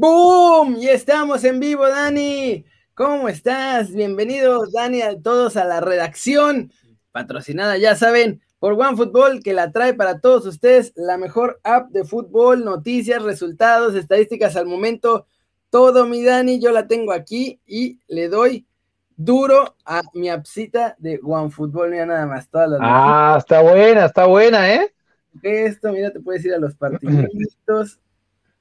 ¡Boom! Y estamos en vivo, Dani. ¿Cómo estás? Bienvenidos, Dani, a todos a la redacción, patrocinada, ya saben, por OneFootball, que la trae para todos ustedes la mejor app de fútbol, noticias, resultados, estadísticas al momento. Todo, mi Dani, yo la tengo aquí y le doy duro a mi appcita de OneFootball. Mira nada más, todas las Ah, está buena, está buena, ¿eh? Esto, mira, te puedes ir a los partiditos.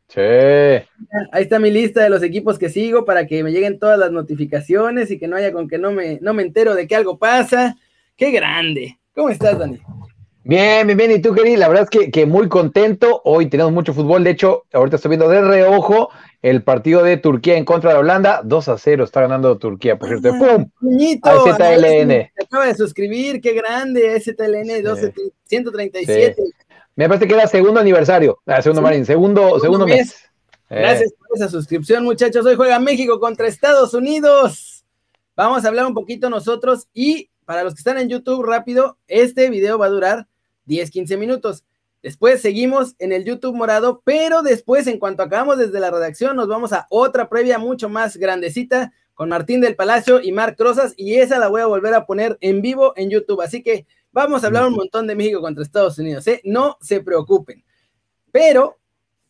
Sí. Ahí está mi lista de los equipos que sigo para que me lleguen todas las notificaciones y que no haya con que no me, no me entero de que algo pasa. ¡Qué grande! ¿Cómo estás, Dani? Bien, bien, bien. ¿Y tú, querido? La verdad es que, que, muy contento. Hoy tenemos mucho fútbol. De hecho, ahorita estoy viendo de reojo el partido de Turquía en contra de Holanda. 2 a 0 está ganando Turquía, por cierto. Ah, ¡Pum! Niñito, Al ZLN. Se acaba de suscribir. ¡Qué grande! ZLN 12, 137. Sí. Me parece que era segundo aniversario. Ah, segundo, Sí. Marín. Segundo, segundo, Segundo mes. mes. Gracias por esa suscripción, muchachos. Hoy juega México contra Estados Unidos. Vamos a hablar un poquito nosotros y para los que están en YouTube, rápido, este video va a durar 10, 15 minutos. Después seguimos en el YouTube morado, pero después, en cuanto acabamos desde la redacción, nos vamos a otra previa mucho más grandecita con Martín del Palacio y Marc Rosas, y esa la voy a volver a poner en vivo en YouTube. Así que vamos a hablar un montón de México contra Estados Unidos, ¿eh? No se preocupen. Pero,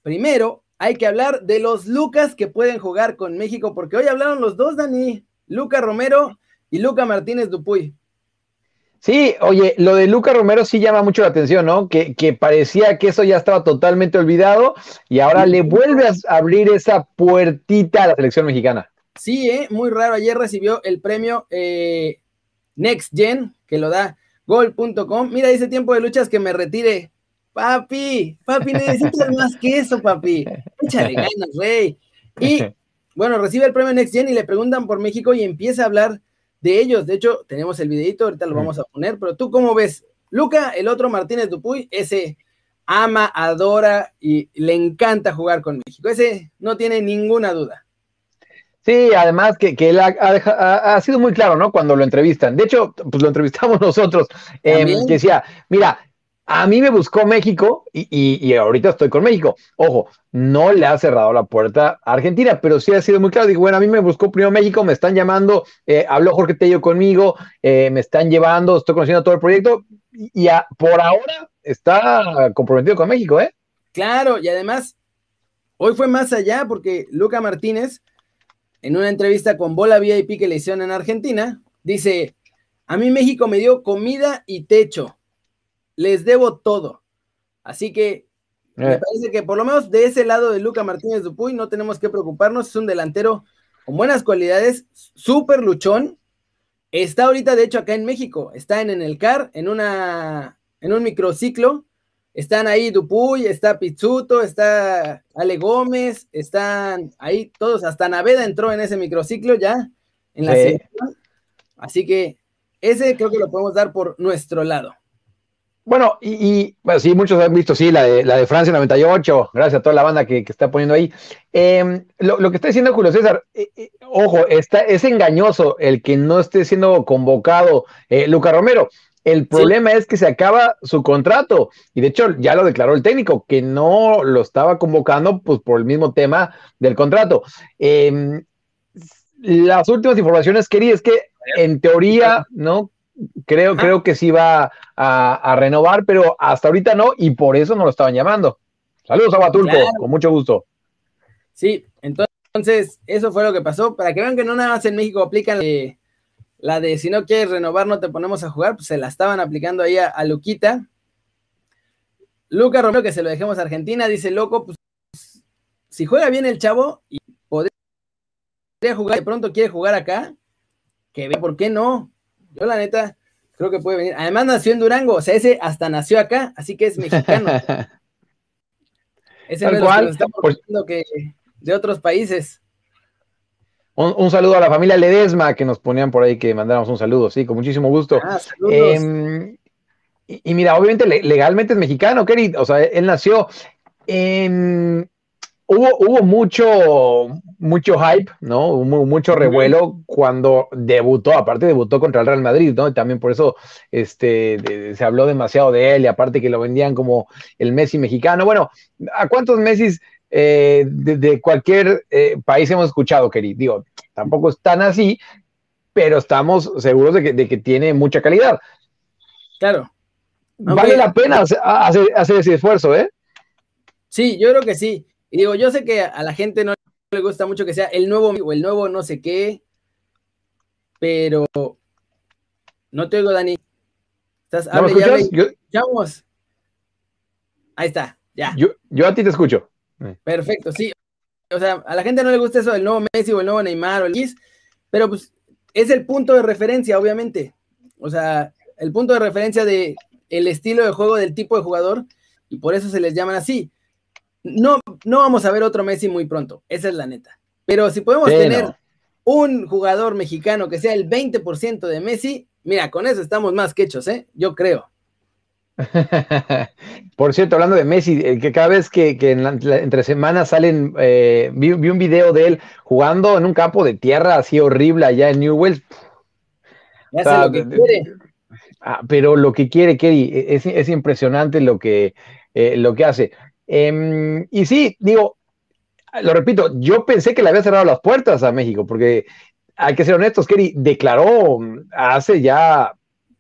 primero, hay que hablar de los Lucas que pueden jugar con México, porque hoy hablaron los dos, Dani, Luca Romero y Luca Martínez Dupuy. Sí, oye, lo de Luca Romero sí llama mucho la atención, ¿no? Que, que parecía que eso ya estaba totalmente olvidado y ahora le vuelve a abrir esa puertita a la selección mexicana. Sí, ¿eh? muy raro. Ayer recibió el premio eh, Next Gen, que lo da gol.com. Mira, dice tiempo de luchas que me retire. Papi, papi, necesitas más que eso, papi. Échale ganas, rey. Y bueno, recibe el premio Next Gen y le preguntan por México y empieza a hablar de ellos. De hecho, tenemos el videito, ahorita lo vamos a poner, pero tú cómo ves? Luca, el otro Martínez Dupuy, ese ama, adora y le encanta jugar con México. Ese no tiene ninguna duda. Sí, además que, que él ha, ha, ha, sido muy claro, ¿no? Cuando lo entrevistan. De hecho, pues lo entrevistamos nosotros, eh, que decía, mira, a mí me buscó México y, y, y, ahorita estoy con México. Ojo, no le ha cerrado la puerta a Argentina, pero sí ha sido muy claro. Digo, bueno, a mí me buscó primero México, me están llamando, eh, habló Jorge Tello conmigo, eh, me están llevando, estoy conociendo todo el proyecto y a, por ahora está comprometido con México, ¿eh? Claro, y además, hoy fue más allá porque Luca Martínez, en una entrevista con Bola VIP que le hicieron en Argentina, dice, a mí México me dio comida y techo les debo todo. Así que eh. me parece que por lo menos de ese lado de Luca Martínez Dupuy no tenemos que preocuparnos. Es un delantero con buenas cualidades, súper luchón. Está ahorita, de hecho, acá en México. Está en, en el CAR, en, una, en un microciclo. Están ahí Dupuy, está Pizzuto, está Ale Gómez, están ahí todos. Hasta Naveda entró en ese microciclo ya en la sí. Así que ese creo que lo podemos dar por nuestro lado. Bueno, y, y bueno, sí, muchos han visto, sí, la de, la de Francia 98, gracias a toda la banda que, que está poniendo ahí. Eh, lo, lo, que está diciendo Julio César, eh, eh, ojo, está, es engañoso el que no esté siendo convocado eh, Luca Romero. El problema sí. es que se acaba su contrato y de hecho ya lo declaró el técnico, que no lo estaba convocando pues por el mismo tema del contrato. Eh, las últimas informaciones, quería es que en teoría, ¿no? Creo, creo que sí va a, a, renovar, pero hasta ahorita no, y por eso no lo estaban llamando. Saludos a Batulco, claro. con mucho gusto. Sí, entonces, eso fue lo que pasó. Para que vean que no nada más en México aplican de, la de si no quieres renovar, no te ponemos a jugar, pues se la estaban aplicando ahí a, a Luquita. Luca Romero, que se lo dejemos a Argentina, dice loco, pues si juega bien el chavo y podría jugar, de pronto quiere jugar acá, que vea por qué no. Yo, la neta, creo que puede venir. Además, nació en Durango, o sea, ese hasta nació acá, así que es mexicano. ese es cual, que estamos que de otros países. Un, un, saludo a la familia Ledesma que nos ponían por ahí que mandáramos un saludo, sí, con muchísimo gusto. Ah, eh, y, y, mira, obviamente legalmente es mexicano, Kerry, o sea, él nació. Eh, hubo, hubo mucho, mucho hype, ¿no? Hubo mucho revuelo cuando debutó, aparte debutó contra el Real Madrid, ¿no? Y también por eso este, de, se habló demasiado de él y aparte que lo vendían como el Messi mexicano. Bueno, ¿a cuántos Messi eh, de, cualquier eh, país hemos escuchado, querido. Digo, tampoco es tan así, pero estamos seguros de que, de que tiene mucha calidad. Claro. Vale la pena hacer, hacer, ese esfuerzo, ¿eh? Sí, yo creo que sí. Y digo, yo sé que a la gente no le gusta mucho que sea el nuevo o el nuevo no sé qué, pero no te oigo, Dani. Estás, ¿No hable, Ahí está, ya. Yo, yo a ti te escucho. Perfecto, sí. O sea, a la gente no le gusta eso del nuevo Messi o el nuevo Neymar o el Gis, pero pues es el punto de referencia, obviamente. O sea, el punto de referencia de el estilo de juego del tipo de jugador y por eso se les llaman así. No, no vamos a ver otro Messi muy pronto, esa es la neta. Pero si podemos tener un jugador mexicano que sea el 20% de Messi, mira, con eso estamos más que hechos, ¿eh? Yo creo. Por cierto, hablando de Messi, eh, que cada vez que, entre semanas salen, eh, vi, un video de él jugando en un campo de tierra así horrible allá en Newell's. Ya lo que quiere. Ah, pero lo que quiere Kerry, e, es, impresionante lo que, eh, lo que hace. Em, y sí, digo, lo repito, yo pensé que le había cerrado las puertas a México, porque hay que ser honestos, Kerry declaró hace ya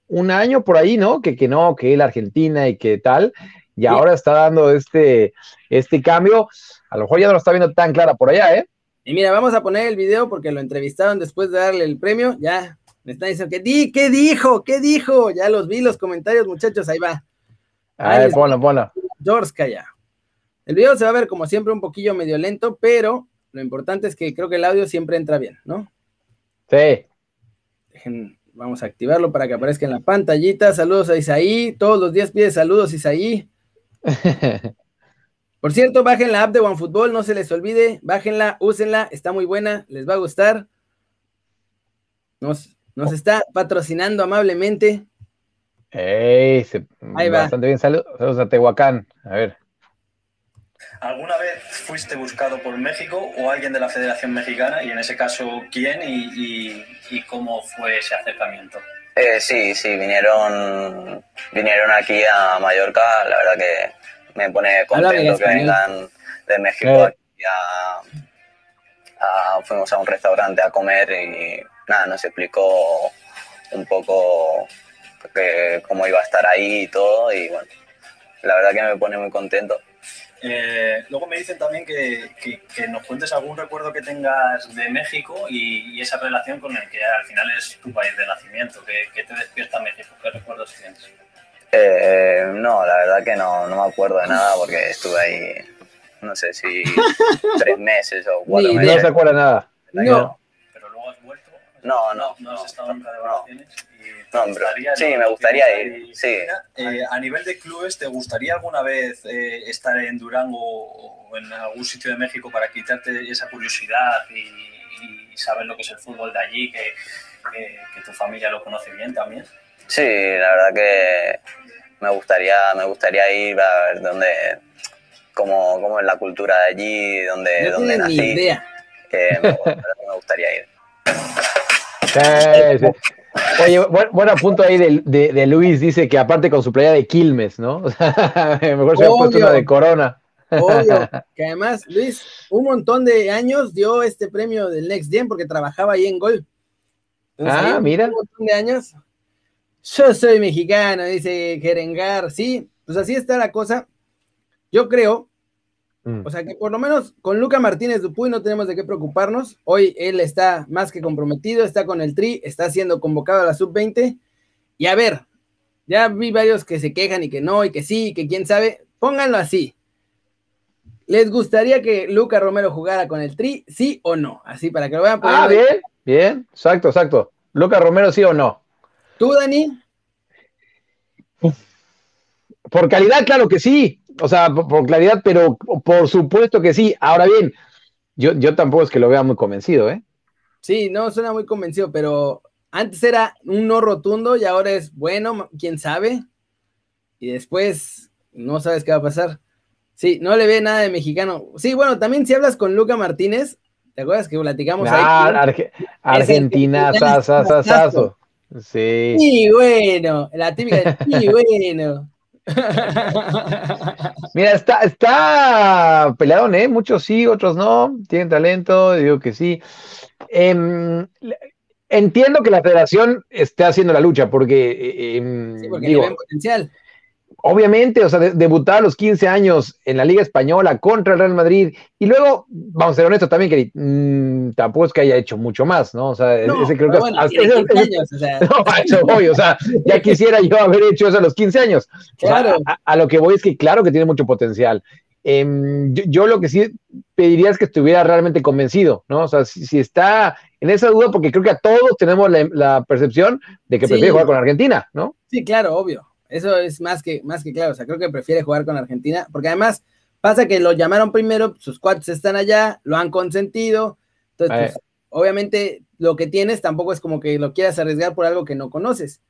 un año por ahí, ¿no? Que, que no, que él Argentina y que tal, y ahora está dando este, este cambio. A lo mejor ya no lo está viendo tan clara por allá, ¿eh? Y mira, vamos a poner el video porque lo entrevistaron después de darle el premio. Ya, me están diciendo que di, ¿qué dijo? ¿Qué dijo? Ya los vi los comentarios, muchachos, ahí va. A ver, ponlo, ponlo. George ya. El video se va a ver como siempre un poquillo medio lento, pero lo importante es que creo que el audio siempre entra bien, ¿no? Sí. Dejen, Vamos a activarlo para que aparezca en la pantallita. Saludos a Isaí. Todos los días pide saludos, Isaí. Por cierto, bajen la app de OneFootball, no se les olvide. Bájenla, úsenla, está muy buena, les va a gustar. Nos, nos está patrocinando amablemente. Ey, Ahí va. Bastante bien. Saludos a Tehuacán. A ver. ¿Alguna vez fuiste buscado por México o alguien de la Federación Mexicana? Y en ese caso, ¿quién y, cómo fue ese acercamiento? Eh, sí, sí, vinieron, vinieron aquí a Mallorca. La verdad que me pone contento que vengan de México. Eh. fuimos a un restaurante a comer y nada, nos explicó un poco cómo iba a estar ahí y todo. Y bueno, la verdad que me pone muy contento. Eh, luego me dicen también que, nos cuentes algún recuerdo que tengas de México y, esa relación con el que al final es tu país de nacimiento. ¿Qué, te despierta México? ¿Qué recuerdos tienes? Eh, no, la verdad que no, no me acuerdo de nada porque estuve ahí, no sé si tres meses o cuatro meses. No se acuerda nada. No. Pero luego has vuelto. No, no. No, has estado nunca de vacaciones. No, sí, me gustaría ir. Sí. Eh, a nivel de clubes, ¿te gustaría alguna vez eh, estar en Durango o en algún sitio de México para quitarte esa curiosidad y, saber lo que es el fútbol de allí, que, que, tu familia lo conoce bien también? Sí, la verdad que me gustaría, me gustaría ir a ver dónde, cómo, cómo es la cultura de allí, dónde, no dónde nací. Ni idea. Que me, me gustaría ir. Sí, sí. Oye, buen, punto ahí de, Luis, dice que aparte con su playa de Quilmes, ¿no? mejor se ha puesto una de Corona. Obvio, que además, Luis, un montón de años dio este premio del Next Gen porque trabajaba ahí en Gol. ah, mira. Un montón de años. Yo soy mexicano, dice Gerengar. Sí, pues así está la cosa. Yo creo Mm. O sea que por lo menos con Luca Martínez Dupuy no tenemos de qué preocuparnos. Hoy él está más que comprometido, está con el Tri, está siendo convocado a la sub-20. Y a ver, ya vi varios que se quejan y que no, y que sí, y que quién sabe. Pónganlo así. ¿Les gustaría que Luca Romero jugara con el Tri, sí o no? Así para que lo vean. Ah, bien, bien, exacto, exacto. Luca Romero, sí o no. ¿Tú, Dani? Por calidad, claro que sí o sea, por, claridad, pero por supuesto que sí. Ahora bien, yo, yo tampoco es que lo vea muy convencido, ¿eh? Sí, no, suena muy convencido, pero antes era un no rotundo y ahora es bueno, quién sabe. Y después no sabes qué va a pasar. Sí, no le ve nada de mexicano. Sí, bueno, también si hablas con Luca Martínez, ¿te acuerdas que platicamos ah, ahí? Argentina, sasasasazo. Sí. Sí, bueno, la típica, sí, bueno. Mira, está, está peleadón, ¿eh? Muchos sí, otros no. Tienen talento, digo que sí. Em, entiendo que la federación esté haciendo la lucha porque, eh, em, Sí, porque digo, potencial. Obviamente, o sea, de- debutar a los 15 años en la Liga Española contra el Real Madrid y luego, vamos a ser honestos también, que mm, tampoco es que haya hecho mucho más, ¿no? O sea, No, ese creo que bueno, hasta- ese- 15 ese- años, o sea, no, a eso voy, o sea, ya quisiera yo haber hecho eso a los 15 años. O sea, Claro. a, a lo que voy es que claro que tiene mucho potencial. Em, yo, yo lo que sí pediría es que estuviera realmente convencido, ¿no? O sea, si, si está en esa duda, porque creo que a todos tenemos la, la percepción de que Sí. prefiere jugar con Argentina, ¿no? Sí, claro, obvio. Eso es más que, más que claro. O sea, creo que prefiere jugar con Argentina, porque además pasa que lo llamaron primero, sus cuates están allá, lo han consentido. Entonces, Eh. pues, obviamente, lo que tienes tampoco es como que lo quieras arriesgar por algo que no conoces.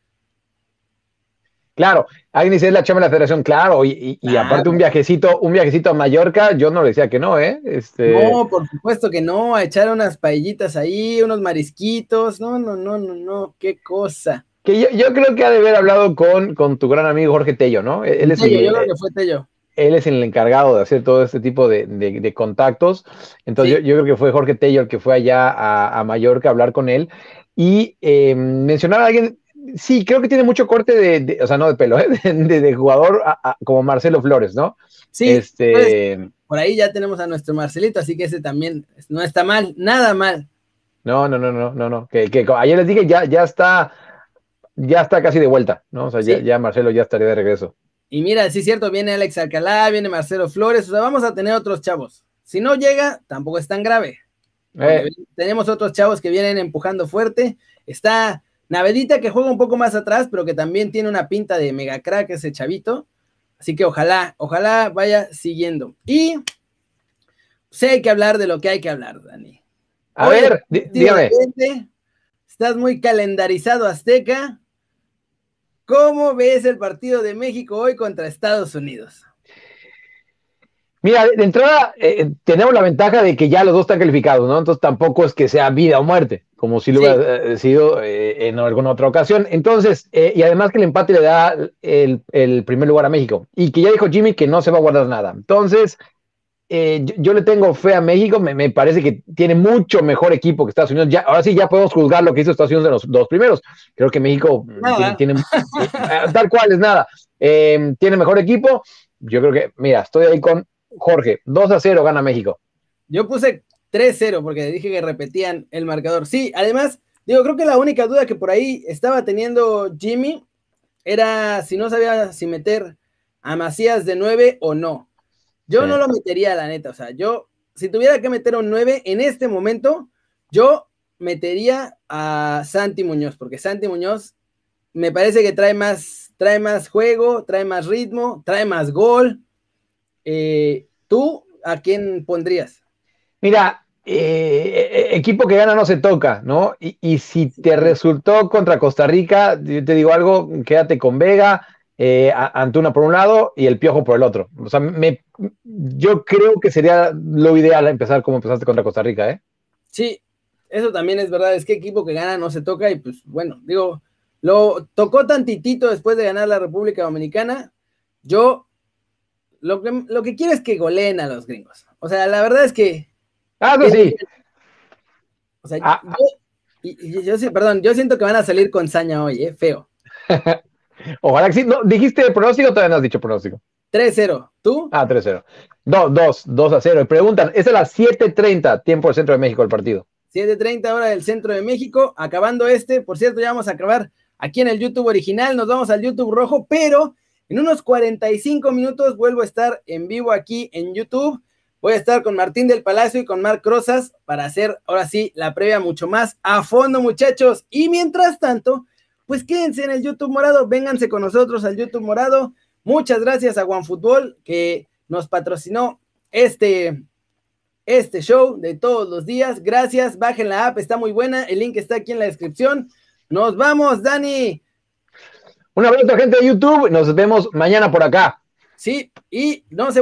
Claro, dice es la chamba de la federación, claro, y, y- aparte un viajecito, un viajecito a Mallorca, yo no le decía que no, ¿eh? Este, No, por supuesto que no, a echar unas paellitas ahí, unos marisquitos. No, no, no, no, no, qué cosa. Que yo, yo creo que ha de haber hablado con, con tu gran amigo Jorge Tello, ¿no? Él es, Tello, el, yo creo que fue Tello. él es el encargado de hacer todo este tipo de, de- de contactos. Entonces Sí. yo, yo creo que fue Jorge Tello el que fue allá a, a Mallorca a hablar con él y eh, mencionar a alguien, sí, creo que tiene mucho corte de, de- o sea, no de pelo, ¿eh? de, jugador a- a- como Marcelo Flores, ¿no? Sí, este, pues, por ahí ya tenemos a nuestro Marcelito, así que ese también no está mal, nada mal. no, no, no, no, no, no, que, que ayer les dije, ya, ya está, ya está casi de vuelta, ¿no? O sea, ya, Sí. ya Marcelo ya estaría de regreso. Y mira, sí es cierto, viene Alex Alcalá, viene Marcelo Flores, o sea, vamos a tener otros chavos. Si no llega, tampoco es tan grave. Eh, Tenemos otros chavos que vienen empujando fuerte. Está Navedita que juega un poco más atrás, pero que también tiene una pinta de mega crack ese chavito. Así que ojalá, ojalá vaya siguiendo. Y sí hay que hablar de lo que hay que hablar, Dani. a Oye, ver, dígame. Estás muy calendarizado, Azteca. ¿Cómo ves el partido de México hoy contra Estados Unidos? Mira, de entrada eh, tenemos la ventaja de que ya los dos están calificados, ¿no? Entonces tampoco es que sea vida o muerte, como si lo Sí. hubiera eh, sido eh, en alguna otra ocasión. Entonces, eh, y además que el empate le da el, el primer lugar a México y que ya dijo Jimmy que no se va a guardar nada. Entonces, eh, yo, yo le tengo fe a México, me, me parece que tiene mucho mejor equipo que Estados Unidos. Ya, ahora sí ya podemos juzgar lo que hizo Estados Unidos en los dos primeros. Creo que México Nada. tiene, tiene- eh, tal cual es nada. Eh, tiene mejor equipo. Yo creo que, mira, estoy ahí con Jorge, 2 a 0 gana México. Yo puse 3-0 porque dije que repetían el marcador. Sí, además, digo, creo que la única duda que por ahí estaba teniendo Jimmy era si no sabía si meter a Macías de 9 o no. Yo Sí. no lo metería, la neta. O sea, yo, si tuviera que meter un 9 en este momento, yo metería a Santi Muñoz, porque Santi Muñoz me parece que trae más, trae más juego, trae más ritmo, trae más gol. Eh, ¿Tú a quién pondrías? Mira, eh, eh, equipo que gana no se toca, ¿no? Y, y si te resultó contra Costa Rica, yo te digo algo, quédate con Vega, eh, Antuna por un lado y el Piojo por el otro. O sea, me, yo creo que sería lo ideal empezar como empezaste contra Costa Rica, ¿eh? Sí, eso también es verdad. Es que equipo que gana no se toca y pues bueno, digo, lo tocó tantitito después de ganar la República Dominicana. Yo lo que, lo que quiero es que goleen a los gringos. O sea, la verdad es que Ah, sí. O sea, Ah. yo, y- y yo perdón, yo siento que van a salir con saña hoy, ¿eh? Feo. Ojalá que sí. No, ¿Dijiste pronóstico o todavía no has dicho pronóstico? 3-0. ¿Tú? Ah, 3-0. 2, 2, 2 a 0. Y preguntan, es a las 7:30, tiempo del centro de México el partido. 7:30 hora del centro de México. Acabando este, por cierto, ya vamos a acabar aquí en el YouTube original. Nos vamos al YouTube rojo, pero en unos 45 minutos vuelvo a estar en vivo aquí en YouTube. Voy a estar con Martín del Palacio y con Marc Rosas para hacer ahora sí la previa mucho más a fondo, muchachos. Y mientras tanto, pues quédense en el YouTube morado, vénganse con nosotros al YouTube morado. Muchas gracias a OneFootball que nos patrocinó este, este show de todos los días. Gracias, bajen la app, está muy buena. El link está aquí en la descripción. Nos vamos, Dani. Un abrazo, gente de YouTube. Nos vemos mañana por acá. Sí, y no se